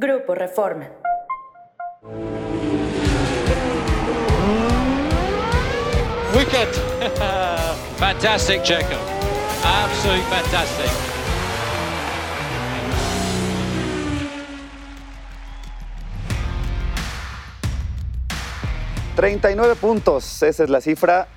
Grupo Reforma. Wicked. fantastic, Checo. Absolutely fantastic. ...39 puntos, esa es la cifra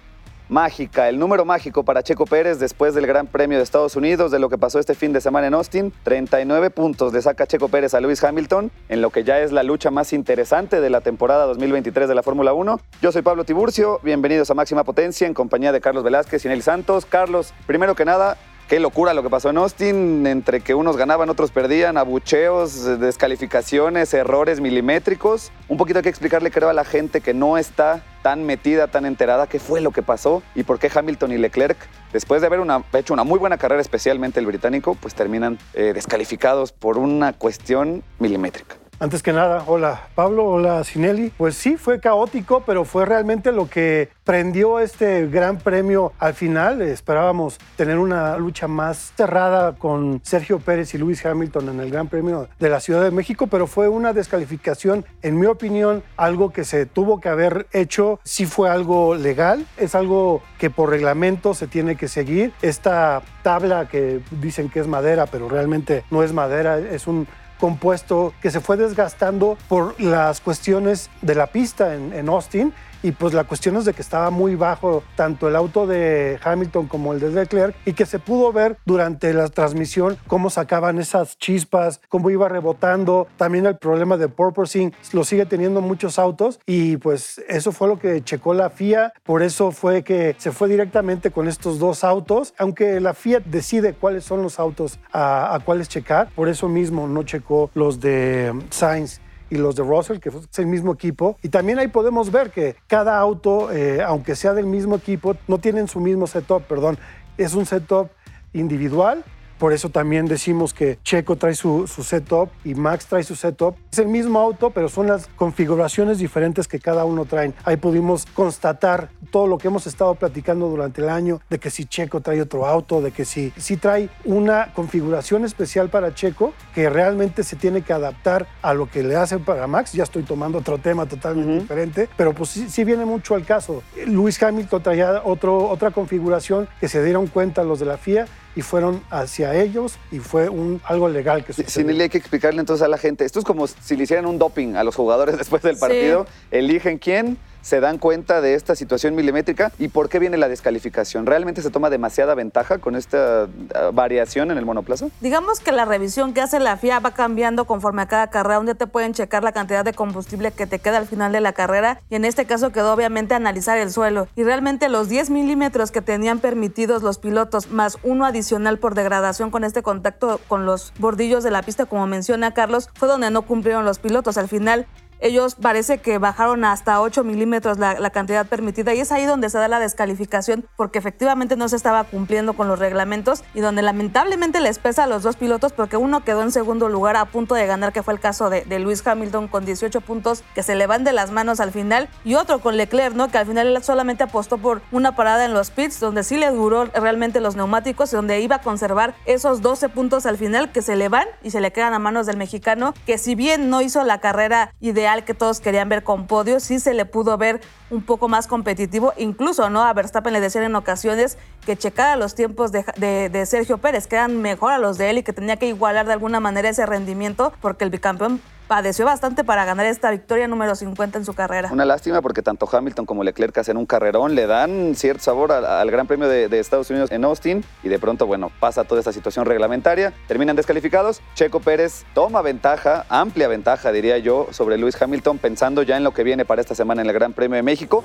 mágica, el número mágico para Checo Pérez después del Gran Premio de Estados Unidos, de lo que pasó este fin de semana en Austin. 39 puntos le saca Checo Pérez a Lewis Hamilton en lo que ya es la lucha más interesante de la temporada 2023 de la Fórmula 1. Yo soy Pablo Tiburcio, bienvenidos a Máxima Potencia en compañía de Carlos Velázquez y Nelly Santos. Carlos, primero que nada, Qué locura lo que pasó en Austin, entre que unos ganaban, otros perdían, abucheos, descalificaciones, errores milimétricos. Un poquito hay que explicarle, creo, a la gente que no está tan metida, tan enterada, qué fue lo que pasó y por qué Hamilton y Leclerc, después de haber hecho una muy buena carrera, especialmente el británico, pues terminan eh, descalificados por una cuestión milimétrica. Antes que nada, hola Pablo, hola Sinelli. Pues sí, fue caótico, pero fue realmente lo que prendió este gran premio al final. Esperábamos tener una lucha más cerrada con Sergio Pérez y Luis Hamilton en el Gran Premio de la Ciudad de México, pero fue una descalificación, en mi opinión, algo que se tuvo que haber hecho. Sí fue algo legal, es algo que por reglamento se tiene que seguir. Esta tabla que dicen que es madera, pero realmente no es madera, es un compuesto que se fue desgastando por las cuestiones de la pista en, en Austin y pues la cuestión es de que estaba muy bajo tanto el auto de Hamilton como el de Leclerc y que se pudo ver durante la transmisión cómo sacaban esas chispas, cómo iba rebotando, también el problema de porpoising lo sigue teniendo muchos autos y pues eso fue lo que checó la FIA, por eso fue que se fue directamente con estos dos autos, aunque la FIA decide cuáles son los autos a, a cuáles checar, por eso mismo no checó los de Sainz y los de Russell, que es el mismo equipo. Y también ahí podemos ver que cada auto, eh, aunque sea del mismo equipo, no tienen su mismo setup, perdón. Es un setup individual por eso también decimos que Checo trae su, su, setup y Max trae su setup. Es el mismo auto, pero son las configuraciones diferentes que cada uno trae. Ahí pudimos constatar todo lo que hemos estado platicando durante el año, de que si Checo trae otro auto, de que si, si trae una configuración especial para Checo que realmente se tiene que adaptar a lo que le hacen para Max. Ya estoy tomando otro tema totalmente uh -huh. diferente, pero pues sí, sí, viene mucho al caso. Luis Hamilton traía otro, otra configuración que se dieron cuenta los de la FIA y fueron hacia ellos y fue un, algo legal que sucedió. Sin hay que explicarle entonces a la gente, esto es como si le hicieran un doping a los jugadores después del partido, sí. eligen quién, se dan cuenta de esta situación milimétrica y por qué viene la descalificación. ¿Realmente se toma demasiada ventaja con esta uh, variación en el monoplaza? Digamos que la revisión que hace la FIA va cambiando conforme a cada carrera. Un día te pueden checar la cantidad de combustible que te queda al final de la carrera y en este caso quedó obviamente analizar el suelo. Y realmente los 10 milímetros que tenían permitidos los pilotos más uno adicional por degradación con este contacto con los bordillos de la pista, como menciona Carlos, fue donde no cumplieron los pilotos. Al final ellos parece que bajaron hasta 8 milímetros la, la, cantidad permitida y es ahí donde se da la descalificación porque efectivamente no se estaba cumpliendo con los reglamentos y donde lamentablemente les pesa a los dos pilotos porque uno quedó en segundo lugar a punto de ganar que fue el caso de, de Luis Hamilton con 18 puntos que se le van de las manos al final y otro con Leclerc, ¿no? que al final él solamente apostó por una parada en los pits donde sí le duró realmente los neumáticos y donde iba a conservar esos 12 puntos al final que se le van y se le quedan a manos del mexicano que si bien no hizo la carrera ideal que todos querían ver con podio, sí se le pudo ver un poco más competitivo, incluso no a Verstappen le decían en ocasiones que checara los tiempos de, Sergio Pérez, que eran mejor a los de él y que tenía que igualar de alguna manera ese rendimiento porque el bicampeón padeció bastante para ganar esta victoria número 50 en su carrera. Una lástima porque tanto Hamilton como Leclerc hacen un carrerón, le dan cierto sabor al, Gran Premio de, de, Estados Unidos en Austin y de pronto, bueno, pasa toda esta situación reglamentaria, terminan descalificados. Checo Pérez toma ventaja, amplia ventaja, diría yo, sobre Lewis Hamilton, pensando ya en lo que viene para esta semana en el Gran Premio de México.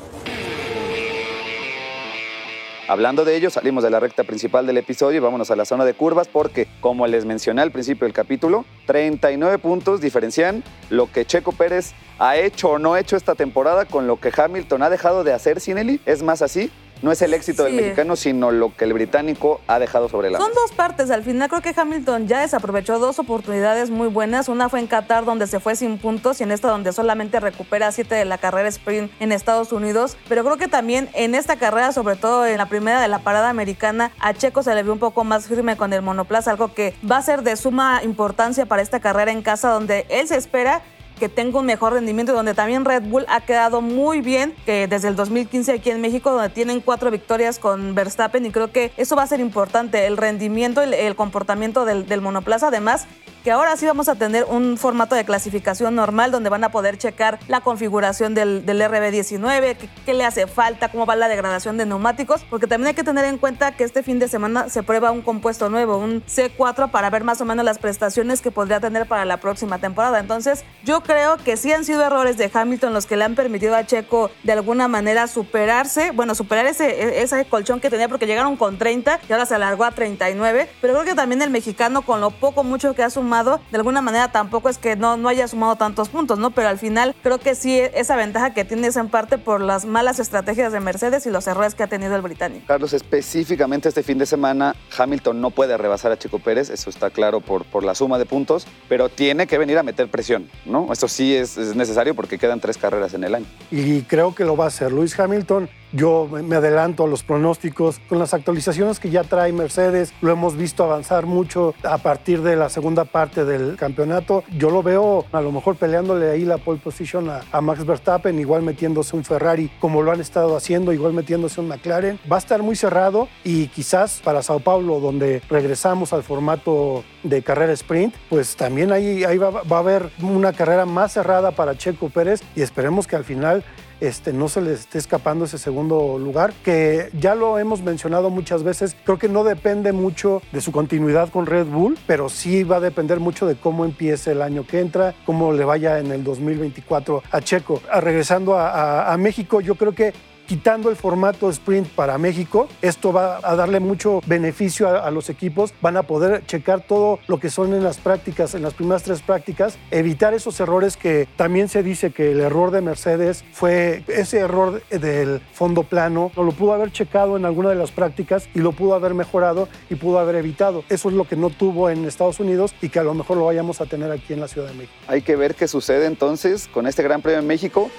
Hablando de ello, salimos de la recta principal del episodio y vámonos a la zona de curvas porque, como les mencioné al principio del capítulo, 39 puntos diferencian lo que Checo Pérez ha hecho o no hecho esta temporada con lo que Hamilton ha dejado de hacer sin Eli. Es más así, no es el éxito del mexicano, sino lo que el británico ha dejado sobre la Son mesa. dos partes. Al final creo que Hamilton ya desaprovechó dos oportunidades muy buenas. Una fue en Qatar donde se fue sin puntos y en esta donde solamente recupera siete de la carrera sprint en Estados Unidos. Pero creo que también en esta carrera, sobre todo en la primera de la parada americana, a Checo se le vio un poco más firme con el monoplaza, algo que va a ser de suma importancia para esta carrera en casa donde él se espera que tenga un mejor rendimiento, donde también Red Bull ha quedado muy bien, que desde el 2015 aquí en México, donde tienen cuatro victorias con Verstappen, y creo que eso va a ser importante, el rendimiento, el, comportamiento del, del monoplaza, además ahora sí vamos a tener un formato de clasificación normal donde van a poder checar la configuración del, del RB19, qué, le hace falta, cómo va la degradación de neumáticos, porque también hay que tener en cuenta que este fin de semana se prueba un compuesto nuevo, un C4, para ver más o menos las prestaciones que podría tener para la próxima temporada. Entonces, yo creo que sí han sido errores de Hamilton los que le han permitido a Checo de alguna manera superarse, bueno, superar ese, ese colchón que tenía porque llegaron con 30 y ahora se alargó a 39, pero creo que también el mexicano con lo poco mucho que ha sumado, de alguna manera tampoco es que no, no haya sumado tantos puntos, ¿no? Pero al final creo que sí esa ventaja que tiene es en parte por las malas estrategias de Mercedes y los errores que ha tenido el británico. Carlos, específicamente este fin de semana, Hamilton no puede rebasar a Checo Pérez, eso está claro por, por la suma de puntos, pero tiene que venir a meter presión, ¿no? Esto sí es, es necesario porque quedan tres carreras en el año. y creo que lo va a hacer. Luis Hamilton, yo me adelanto a los pronósticos con las actualizaciones que ya trae Mercedes, lo hemos visto avanzar mucho a partir de la segunda parte del campeonato. Yo lo veo a lo mejor peleándole ahí la pole position a, Max Verstappen, igual metiéndose un Ferrari como lo han estado haciendo, igual metiéndose un McLaren. Va a estar muy cerrado y quizás para Sao Paulo, donde regresamos al formato de carrera sprint, pues también ahí, ahí va a haber una carrera más cerrada para Checo Pérez y esperemos que al final este, no se le esté escapando ese segundo lugar, que ya lo hemos mencionado muchas veces, creo que no depende mucho de su continuidad con Red Bull, pero sí va a depender mucho de cómo empiece el año que entra, cómo le vaya en el 2024 a Checo. Ah, regresando a México, yo creo que quitando el formato sprint para México, esto va a darle mucho beneficio a, los equipos, van a poder checar todo lo que son en las prácticas, en las primeras tres prácticas, evitar esos errores que también se dice que el error de Mercedes fue ese error del fondo plano, no lo pudo haber checado en alguna de las prácticas y lo pudo haber mejorado y pudo haber evitado. Eso es lo que no tuvo en Estados Unidos y que a lo mejor lo vayamos a tener aquí en la Ciudad de México. Hay que ver qué sucede entonces con este Gran Premio en México.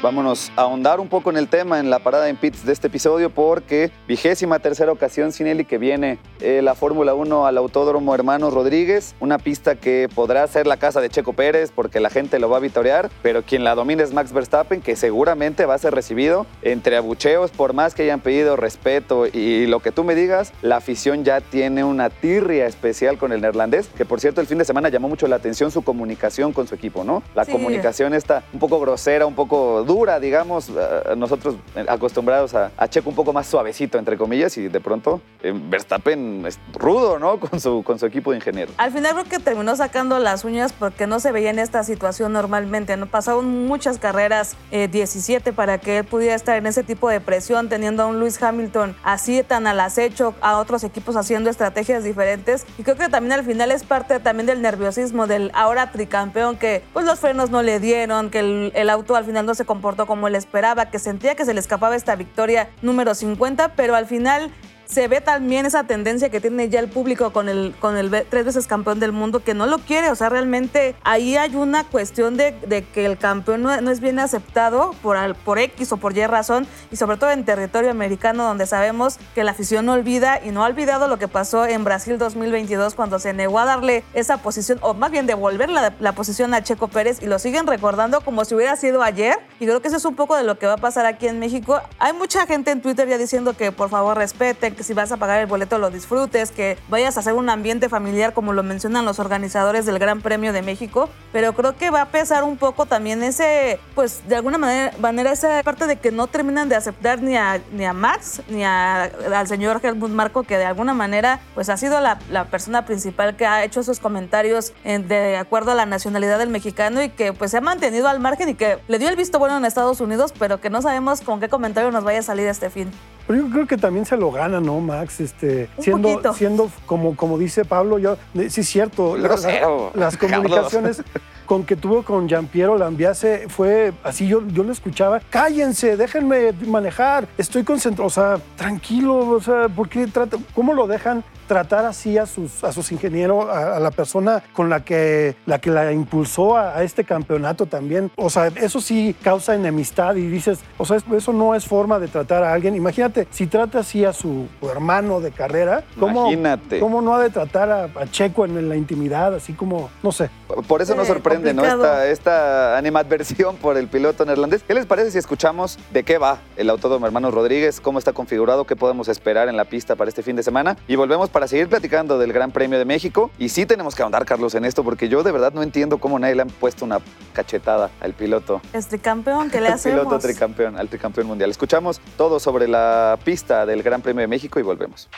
Vámonos a ahondar un poco en el tema en la parada en pits de este episodio porque vigésima tercera ocasión Sinelli que viene eh, la Fórmula 1 al Autódromo Hermanos Rodríguez, una pista que podrá ser la casa de Checo Pérez porque la gente lo va a vitorear, pero quien la domina es Max Verstappen que seguramente va a ser recibido entre abucheos por más que hayan pedido respeto y lo que tú me digas, la afición ya tiene una tirria especial con el neerlandés, que por cierto el fin de semana llamó mucho la atención su comunicación con su equipo, ¿no? La Sí. comunicación está un poco grosera, un poco dura, digamos, eh, nosotros eh, acostumbrados a, a Checo un poco más suavecito, entre comillas, y de pronto eh, Verstappen es rudo, ¿no? Con su, con su equipo de ingenieros. Al final creo que terminó sacando las uñas porque no se veía en esta situación normalmente. No pasaron muchas carreras, eh, 17, para que él pudiera estar en ese tipo de presión, teniendo a un Lewis Hamilton así tan al acecho, a otros equipos haciendo estrategias diferentes. Y creo que también al final es parte también del nerviosismo del ahora tricampeón, que pues los frenos no le dieron, que el, el auto al final no se comportó como él esperaba, que sentía que se le escapaba esta victoria número 50, pero al final se ve también esa tendencia que tiene ya el público con el, con el tres veces campeón del mundo que no lo quiere. O sea, realmente ahí hay una cuestión de, de que el campeón no, no es bien aceptado por, por X o por Y razón y sobre todo en territorio americano donde sabemos que la afición no olvida y no ha olvidado lo que pasó en Brasil 2022 cuando se negó a darle esa posición o más bien devolver la, la posición a Checo Pérez y lo siguen recordando como si hubiera sido ayer y creo que eso es un poco de lo que va a pasar aquí en México. Hay mucha gente en Twitter ya diciendo que por favor respeten, que si vas a pagar el boleto lo disfrutes, que vayas a hacer un ambiente familiar como lo mencionan los organizadores del Gran Premio de México, pero creo que va a pesar un poco también ese, pues de alguna manera, manera esa parte de que no terminan de aceptar ni a, ni a Max ni a- al señor Helmut Marco, que de alguna manera pues ha sido la, la persona principal que ha hecho esos comentarios en- de acuerdo a la nacionalidad del mexicano y que pues se ha mantenido al margen y que le dio el visto bueno en Estados Unidos, pero que no sabemos con qué comentario nos vaya a salir este fin. Pero yo creo que también se lo gana, ¿no, Max? Este, Un siendo, poquito. siendo como, como dice Pablo, yo, sí es cierto, la- la- las comunicaciones, con que tuvo con Giampiero Lambiase fue así, yo, yo lo escuchaba, cállense, déjenme manejar, estoy concentrado, o sea, tranquilo, o sea, ¿por qué trata, cómo lo dejan tratar así a sus, a sus ingenieros, a, la persona con la que, la que la impulsó a, este campeonato también. O sea, eso sí causa enemistad y dices, o sea, eso no es forma de tratar a alguien. Imagínate, si trata así a su hermano de carrera, ¿cómo, ¿cómo no ha de tratar a, Checo en la intimidad, así como, no sé? Por eso nos sorprende, ¿no? Esta, esta animadversión por el piloto neerlandés. ¿Qué les parece si escuchamos de qué va el Autódromo Hermanos Rodríguez, cómo está configurado, qué podemos esperar en la pista para este fin de semana? Y volvemos para seguir platicando del Gran Premio de México. Y sí tenemos que ahondar, Carlos, en esto, porque yo de verdad no entiendo cómo nadie le han puesto una cachetada al piloto. Es tricampeón que le hacemos. piloto tricampeón, al tricampeón mundial. Escuchamos todo sobre la pista del Gran Premio de México y volvemos.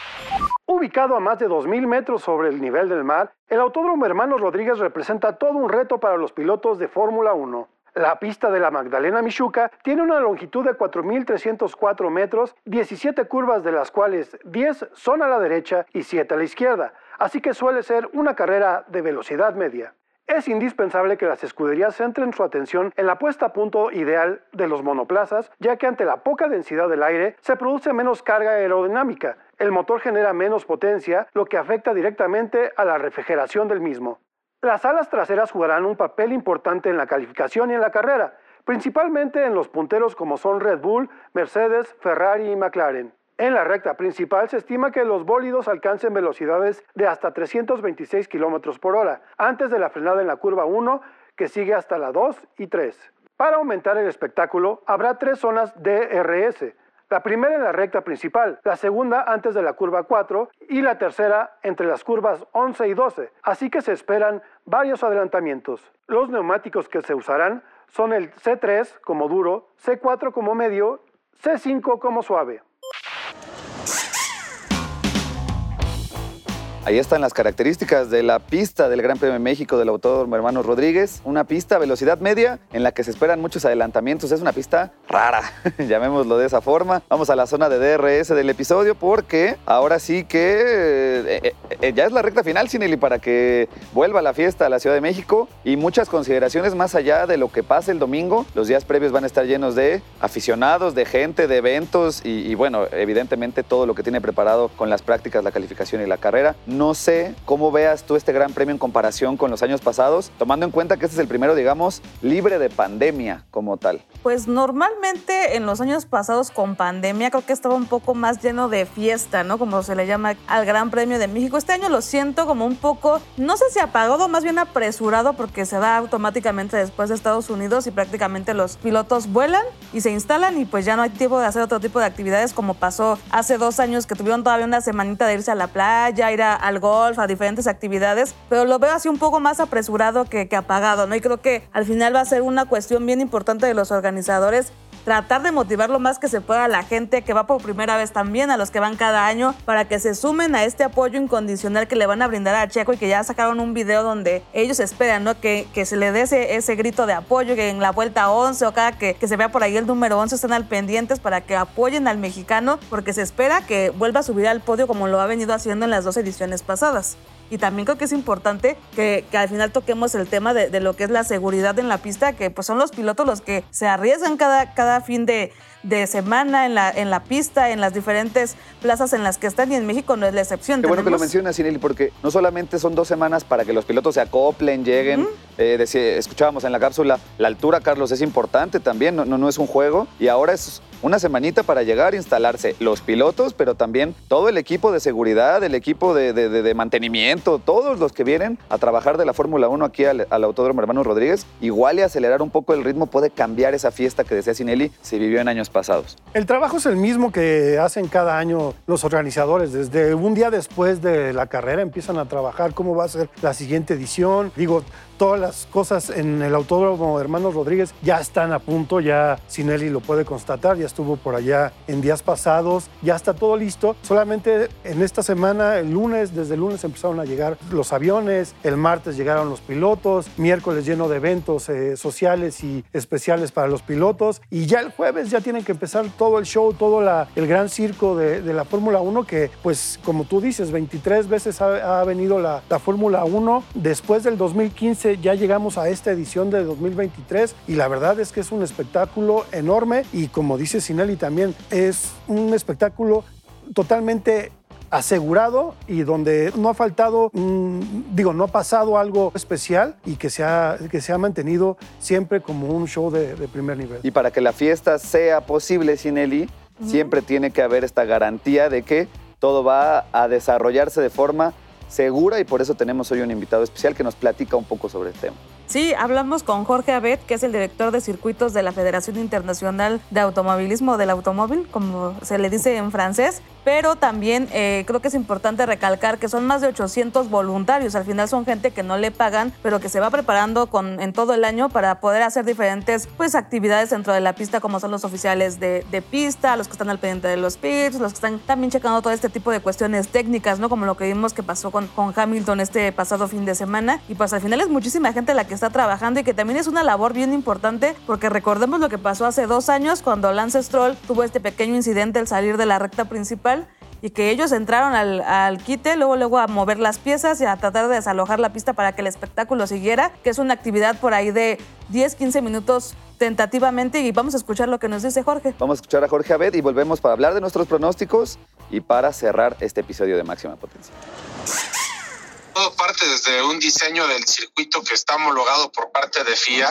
Ubicado a más de 2.000 metros sobre el nivel del mar, el Autódromo Hermanos Rodríguez representa todo un reto para los pilotos de Fórmula 1. La pista de la Magdalena Michuca tiene una longitud de 4.304 metros, 17 curvas de las cuales 10 son a la derecha y 7 a la izquierda, así que suele ser una carrera de velocidad media. Es indispensable que las escuderías centren su atención en la puesta a punto ideal de los monoplazas, ya que ante la poca densidad del aire se produce menos carga aerodinámica. El motor genera menos potencia, lo que afecta directamente a la refrigeración del mismo. Las alas traseras jugarán un papel importante en la calificación y en la carrera, principalmente en los punteros como son Red Bull, Mercedes, Ferrari y McLaren. En la recta principal se estima que los bólidos alcancen velocidades de hasta 326 km por hora, antes de la frenada en la curva 1, que sigue hasta la 2 y 3. Para aumentar el espectáculo, habrá tres zonas DRS, la primera en la recta principal, la segunda antes de la curva 4 y la tercera entre las curvas 11 y 12, así que se esperan varios adelantamientos. Los neumáticos que se usarán son el C3 como duro, C4 como medio, C5 como suave. Ahí están las características de la pista del Gran Premio de México del Autódromo Hermanos Rodríguez. Una pista a velocidad media en la que se esperan muchos adelantamientos. Es una pista rara, llamémoslo de esa forma. Vamos a la zona de DRS del episodio porque ahora sí que eh, eh, eh, ya es la recta final, Cinelli, para que vuelva la fiesta a la Ciudad de México y muchas consideraciones más allá de lo que pase el domingo. Los días previos van a estar llenos de aficionados, de gente, de eventos y bueno, evidentemente todo lo que tiene preparado con las prácticas, la calificación y la carrera. No sé cómo veas tú este gran premio en comparación con los años pasados, tomando en cuenta que este es el primero, digamos, libre de pandemia como tal. Pues normalmente en los años pasados con pandemia creo que estaba un poco más lleno de fiesta, ¿no? Como se le llama al Gran Premio de México. Este año lo siento como un poco, no sé si apagado, más bien apresurado porque se da automáticamente después de Estados Unidos y prácticamente los pilotos vuelan y se instalan y pues ya no hay tiempo de hacer otro tipo de actividades como pasó hace dos años que tuvieron todavía una semanita de irse a la playa, ir a al golf, a diferentes actividades, pero lo veo así un poco más apresurado que, que apagado, ¿no? Y creo que al final va a ser una cuestión bien importante de los organizadores tratar de motivar lo más que se pueda a la gente que va por primera vez también, a los que van cada año, para que se sumen a este apoyo incondicional que le van a brindar a Checo y que ya sacaron un video donde ellos esperan ¿no? que, que se le dé ese, ese, grito de apoyo, que en la vuelta 11 o cada que, que se vea por ahí el número 11 estén al pendientes para que apoyen al mexicano, porque se espera que vuelva a subir al podio como lo ha venido haciendo en las dos ediciones pasadas. Y también creo que es importante que, al final toquemos el tema de, de, lo que es la seguridad en la pista, que pues son los pilotos los que se arriesgan cada, cada fin de, de semana en la, en la pista, en las diferentes plazas en las que están y en México no es la excepción. Qué bueno que lo mencionas, Cinelli, porque no solamente son dos semanas para que los pilotos se acoplen, lleguen. Eh, escuchábamos en la cápsula, la altura, Carlos, es importante también, no, no es un juego. Y ahora es una semanita para llegar a instalarse los pilotos, pero también todo el equipo de seguridad, el equipo de, mantenimiento, todos los que vienen a trabajar de la Fórmula 1 aquí al, Autódromo Hermano Rodríguez, igual y acelerar un poco el ritmo puede cambiar esa fiesta que decía Sinelli se vivió en años pasados. El trabajo es el mismo que hacen cada año los organizadores. Desde un día después de la carrera empiezan a trabajar cómo va a ser la siguiente edición. Digo, todas las cosas en el Autódromo Hermanos Rodríguez ya están a punto, ya Sinelli lo puede constatar, ya estuvo por allá en días pasados, ya está todo listo. Solamente en esta semana, el lunes, desde el lunes empezaron a llegar los aviones, el martes llegaron los pilotos, miércoles lleno de eventos eh, sociales y especiales para los pilotos y ya el jueves ya tienen que empezar todo el show, todo el gran circo de, la Fórmula 1, que pues como tú dices, 23 veces ha, venido la, la Fórmula 1. Después del 2015 ya llegamos a esta edición de 2023 y la verdad es que es un espectáculo enorme y como dice Sinelli también, es un espectáculo totalmente asegurado y donde no ha faltado, digo, no ha pasado algo especial y que se ha, que se ha mantenido siempre como un show de, primer nivel. Y para que la fiesta sea posible, Sinelli, siempre tiene que haber esta garantía de que todo va a desarrollarse de forma segura y por eso tenemos hoy un invitado especial que nos platica un poco sobre el tema. Sí, hablamos con Jorge Abed, que es el director de circuitos de la Federación Internacional de Automovilismo del Automóvil, como se le dice en francés, pero también eh, creo que es importante recalcar que son más de 800 voluntarios. Al final son gente que no le pagan, pero que se va preparando con, en todo el año para poder hacer diferentes pues, actividades dentro de la pista, como son los oficiales de, pista, los que están al pendiente de los pits, los que están también checando todo este tipo de cuestiones técnicas, ¿no? Como lo que vimos que pasó con, con Hamilton este pasado fin de semana. Y pues al final es muchísima gente la que está trabajando y que también es una labor bien importante porque recordemos lo que pasó hace dos años cuando Lance Stroll tuvo este pequeño incidente al salir de la recta principal y que ellos entraron al, quite, luego, luego a mover las piezas y a tratar de desalojar la pista para que el espectáculo siguiera, que es una actividad por ahí de 10, 15 minutos tentativamente y vamos a escuchar lo que nos dice Jorge. Vamos a escuchar a Jorge Abed y volvemos para hablar de nuestros pronósticos y para cerrar este episodio de Máxima Potencia. Todo parte desde un diseño del circuito que está homologado por parte de FIA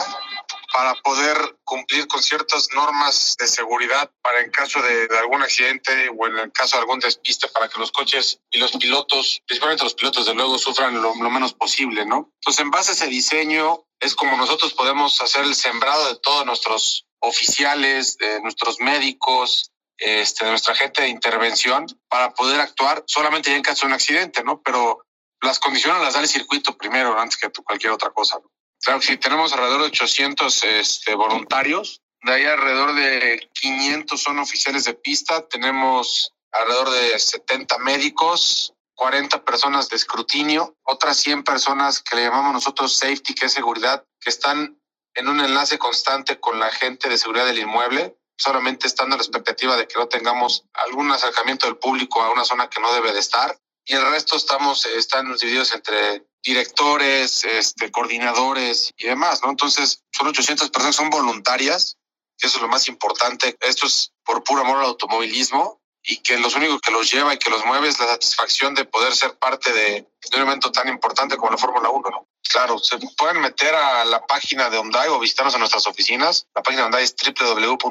para poder cumplir con ciertas normas de seguridad para en caso de, algún accidente o en el caso de algún despiste para que los coches y los pilotos, principalmente los pilotos de luego, sufran lo, menos posible, ¿no? Entonces, en base a ese diseño, es como nosotros podemos hacer el sembrado de todos nuestros oficiales, de nuestros médicos, este, de nuestra gente de intervención para poder actuar solamente en caso de un accidente, ¿no? Pero las condiciones las da el circuito primero antes que cualquier otra cosa. ¿no? Claro sí, tenemos alrededor de 800 este, voluntarios. De ahí alrededor de 500 son oficiales de pista. Tenemos alrededor de 70 médicos, 40 personas de escrutinio, otras 100 personas que le llamamos nosotros safety, que es seguridad, que están en un enlace constante con la gente de seguridad del inmueble, solamente estando a la expectativa de que no tengamos algún acercamiento del público a una zona que no debe de estar. Y el resto estamos, están divididos entre directores, este, coordinadores y demás, ¿no? Entonces, son 800 personas, son voluntarias, que eso es lo más importante. Esto es por puro amor al automovilismo y que los únicos que los lleva y que los mueve es la satisfacción de poder ser parte de, un evento tan importante como la Fórmula 1, ¿no? Claro, se pueden meter a la página de Omdai o visitarnos en nuestras oficinas. La página de Omdai es www.omdai.org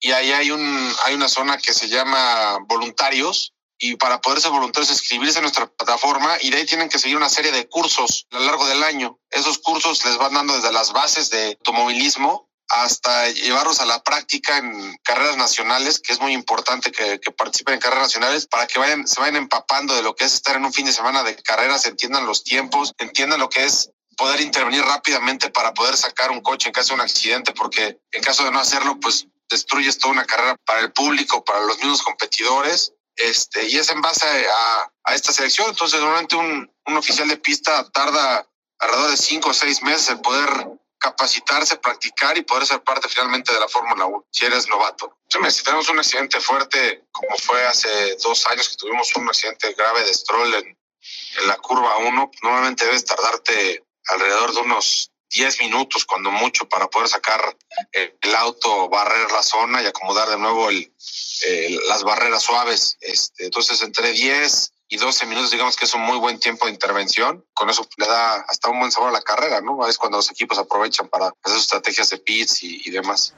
y ahí hay, un, hay una zona que se llama voluntarios y para poder ser voluntarios inscribirse en nuestra plataforma y de ahí tienen que seguir una serie de cursos a lo largo del año. Esos cursos les van dando desde las bases de automovilismo hasta llevarlos a la práctica en carreras nacionales, que es muy importante que, participen en carreras nacionales para que vayan, se vayan empapando de lo que es estar en un fin de semana de carreras, entiendan los tiempos, entiendan lo que es poder intervenir rápidamente para poder sacar un coche en caso de un accidente, porque en caso de no hacerlo, pues destruyes toda una carrera para el público, para los mismos competidores este, y es en base a, a esta selección. Entonces, normalmente un, un, oficial de pista tarda alrededor de cinco o seis meses en poder capacitarse, practicar y poder ser parte finalmente de la Fórmula 1, si eres novato. Si tenemos un accidente fuerte, como fue hace dos años que tuvimos un accidente grave de Stroll en, en la curva 1, normalmente debes tardarte alrededor de unos 10 minutos, cuando mucho, para poder sacar el auto, barrer la zona y acomodar de nuevo el, las barreras suaves. Este, entonces, entre 10 y 12 minutos, digamos que es un muy buen tiempo de intervención. Con eso le da hasta un buen sabor a la carrera, ¿no? Es cuando los equipos aprovechan para hacer sus estrategias de pits y, y demás.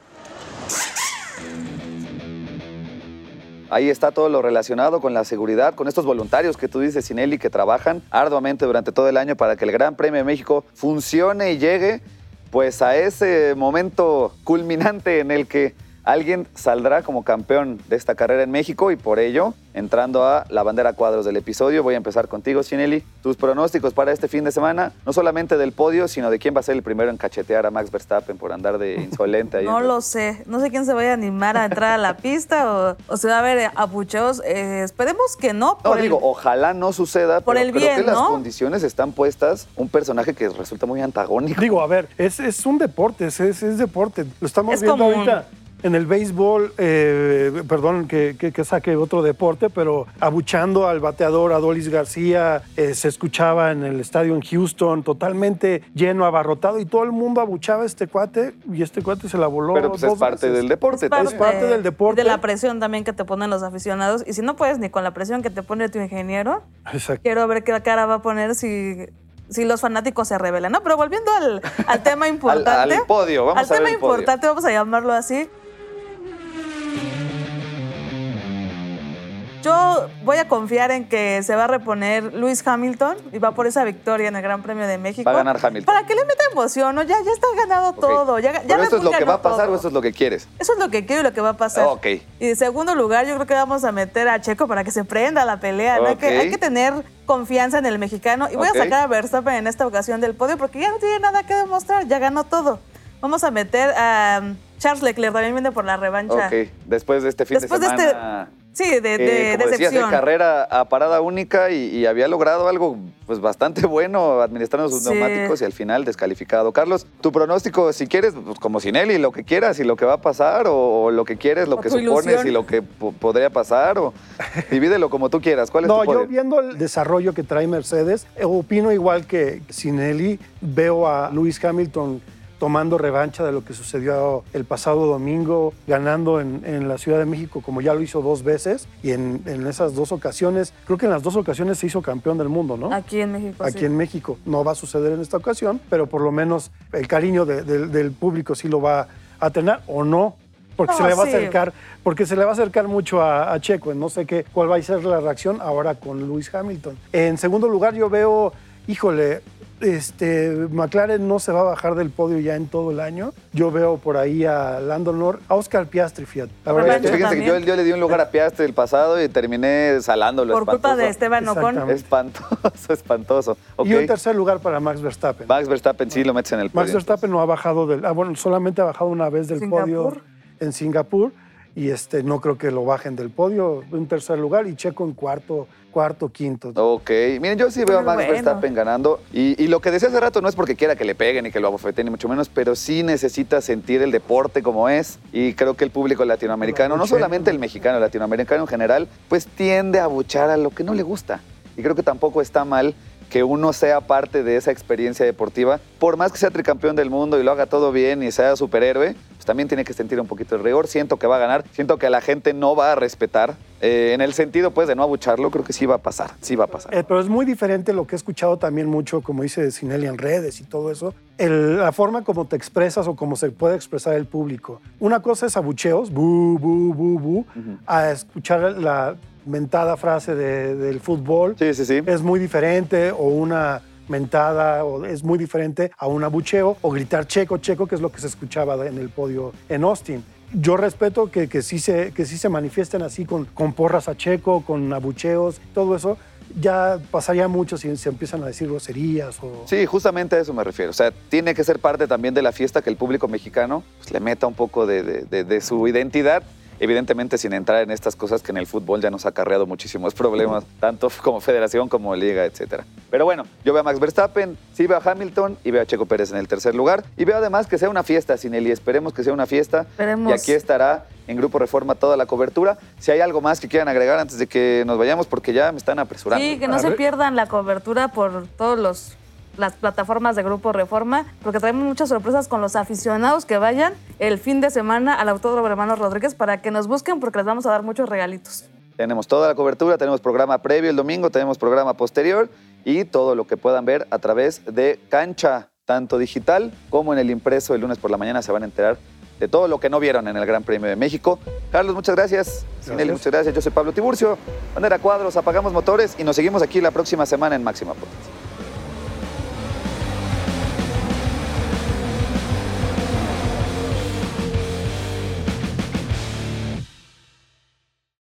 Ahí está todo lo relacionado con la seguridad, con estos voluntarios que tú dices, Sinelli, que trabajan arduamente durante todo el año para que el Gran Premio de México funcione y llegue pues a ese momento culminante en el que alguien saldrá como campeón de esta carrera en México y por ello, entrando a la bandera cuadros del episodio, voy a empezar contigo, Chinelli. Tus pronósticos para este fin de semana, no solamente del podio, sino de quién va a ser el primero en cachetear a Max Verstappen por andar de insolente ahí. no lo sé, no sé quién se vaya a animar a entrar a la pista o, se va a ver apucheos. Eh, esperemos que no. no, digo, ojalá no suceda, por pero el bien, creo que las condiciones están puestas. Un personaje que resulta muy antagónico. Digo, a ver, es, es un deporte, es, es, deporte. Lo estamos viendo ahorita en el béisbol, eh, perdón que, saque otro deporte, pero abuchando al bateador Adolis García, eh, se escuchaba en el estadio en Houston, totalmente lleno, abarrotado, y todo el mundo abuchaba a este cuate, y este cuate se la voló. Pero pues es parte del deporte. Es parte, del deporte. De la presión también que te ponen los aficionados, y si no puedes ni con la presión que te pone tu ingeniero, quiero ver qué cara va a poner si si los fanáticos se revelan, ¿no? Pero volviendo al, tema importante. al, podio, vamos al tema importante, vamos a llamarlo así. Yo voy a confiar en que se va a reponer Luis Hamilton y va por esa victoria en el Gran Premio de México. Va a ganar Hamilton. Para que le meta emoción, ¿no? Ya, ya está ganado todo. Ya, ¿Pero esto es lo que va a pasar o esto es lo que quieres? Eso es lo que quiero y lo que va a pasar. Ok. Y en segundo lugar, yo creo que vamos a meter a Checo para que se prenda la pelea. Hay, que, hay, que, tener confianza en el mexicano. Y voy a sacar a Verstappen en esta ocasión del podio porque ya no tiene nada que demostrar. Ya ganó todo. Vamos a meter a um, Charles Leclerc, también viene por la revancha. Ok, después de este fin de este semana. Sí, de, de, eh, como decías, de carrera a parada única y, había logrado algo pues bastante bueno administrando sus neumáticos y al final descalificado. Carlos, tu pronóstico, si quieres, pues como Sinelli, lo que quieras y lo que va a pasar o, lo que quieres, lo que supones y lo que podría pasar o divídelo como tú quieras. ¿Cuál es no, tu yo viendo el desarrollo que trae Mercedes, opino igual que Sinelli, veo a Lewis Hamilton tomando revancha de lo que sucedió el pasado domingo, ganando en, la Ciudad de México como ya lo hizo dos veces y en, esas dos ocasiones, creo que en las dos ocasiones se hizo campeón del mundo, ¿no? Aquí en México. Aquí en México. No va a suceder en esta ocasión, pero por lo menos el cariño del público sí lo va a tener o no. Porque se le va a acercar, porque se le va a acercar mucho a, a Checo. No sé qué, cuál va a ser la reacción ahora con Lewis Hamilton. En segundo lugar, yo veo, híjole, este, McLaren no se va a bajar del podio ya en todo el año. Yo veo por ahí a Lando Norris, a Oscar Piastri, fíjate. fíjense que yo, le di un lugar a Piastri el pasado y terminé salándolo. Por culpa de Esteban Ocon. Espantoso, espantoso. Y un tercer lugar para Max Verstappen. Max Verstappen sí lo metes en el podio. Max Verstappen no ha bajado del, ah, bueno, solamente ha bajado una vez del podio en Singapur y este, no creo que lo bajen del podio. Un tercer lugar y Checo en cuarto cuarto, quinto. Ok, miren, yo sí veo a Max Verstappen ganando. Y, lo que decía hace rato no es porque quiera que le peguen y que lo abofeten, ni mucho menos, pero sí necesita sentir el deporte como es. Y creo que el público latinoamericano, no solamente el mexicano, el latinoamericano en general, pues tiende a abuchar a lo que no le gusta. Y creo que tampoco está mal que uno sea parte de esa experiencia deportiva, por más que sea tricampeón del mundo y lo haga todo bien y sea superhéroe, pues también tiene que sentir un poquito de rigor. Siento que va a ganar, siento que la gente no va a respetar. Eh, en el sentido, pues, de no abucharlo, creo que sí va a pasar, sí va a pasar. Eh, pero es muy diferente lo que he escuchado también mucho, como dice Sinelli en redes y todo eso, la forma como te expresas o como se puede expresar el público. Una cosa es abucheos, bu, bu, bu, bu, a escuchar la mentada frase del fútbol. Sí, sí, sí. Es muy diferente o una mentada o es muy diferente a un abucheo o gritar checo, checo, que es lo que se escuchaba en el podio en Austin. Yo respeto que, que, sí, se, que sí se manifiesten así con, con porras a checo, con abucheos, todo eso, ya pasaría mucho si se empiezan a decir groserías o... Sí, justamente a eso me refiero. O sea, tiene que ser parte también de la fiesta que el público mexicano pues, le meta un poco de, de, de, su identidad evidentemente sin entrar en estas cosas que en el fútbol ya nos ha acarreado muchísimos problemas, tanto como federación como liga, etcétera. Pero bueno, yo veo a Max Verstappen, sí veo a Hamilton y veo a Checo Pérez en el tercer lugar y veo además que sea una fiesta, Sinelli, esperemos que sea una fiesta esperemos. y aquí estará en Grupo Reforma toda la cobertura. Si hay algo más que quieran agregar antes de que nos vayamos porque ya me están apresurando. Sí, que no se pierdan la cobertura por todos los las plataformas de Grupo Reforma, porque traemos muchas sorpresas con los aficionados que vayan el fin de semana al Autódromo Hermano Rodríguez para que nos busquen porque les vamos a dar muchos regalitos. Tenemos toda la cobertura, tenemos programa previo el domingo, tenemos programa posterior y todo lo que puedan ver a través de Cancha, tanto digital como en el impreso el lunes por la mañana se van a enterar de todo lo que no vieron en el Gran Premio de México. Carlos, muchas gracias. Sinelli, muchas gracias. Yo soy Pablo Tiburcio. Bandera Cuadros, apagamos motores y nos seguimos aquí la próxima semana en Máxima Potencia.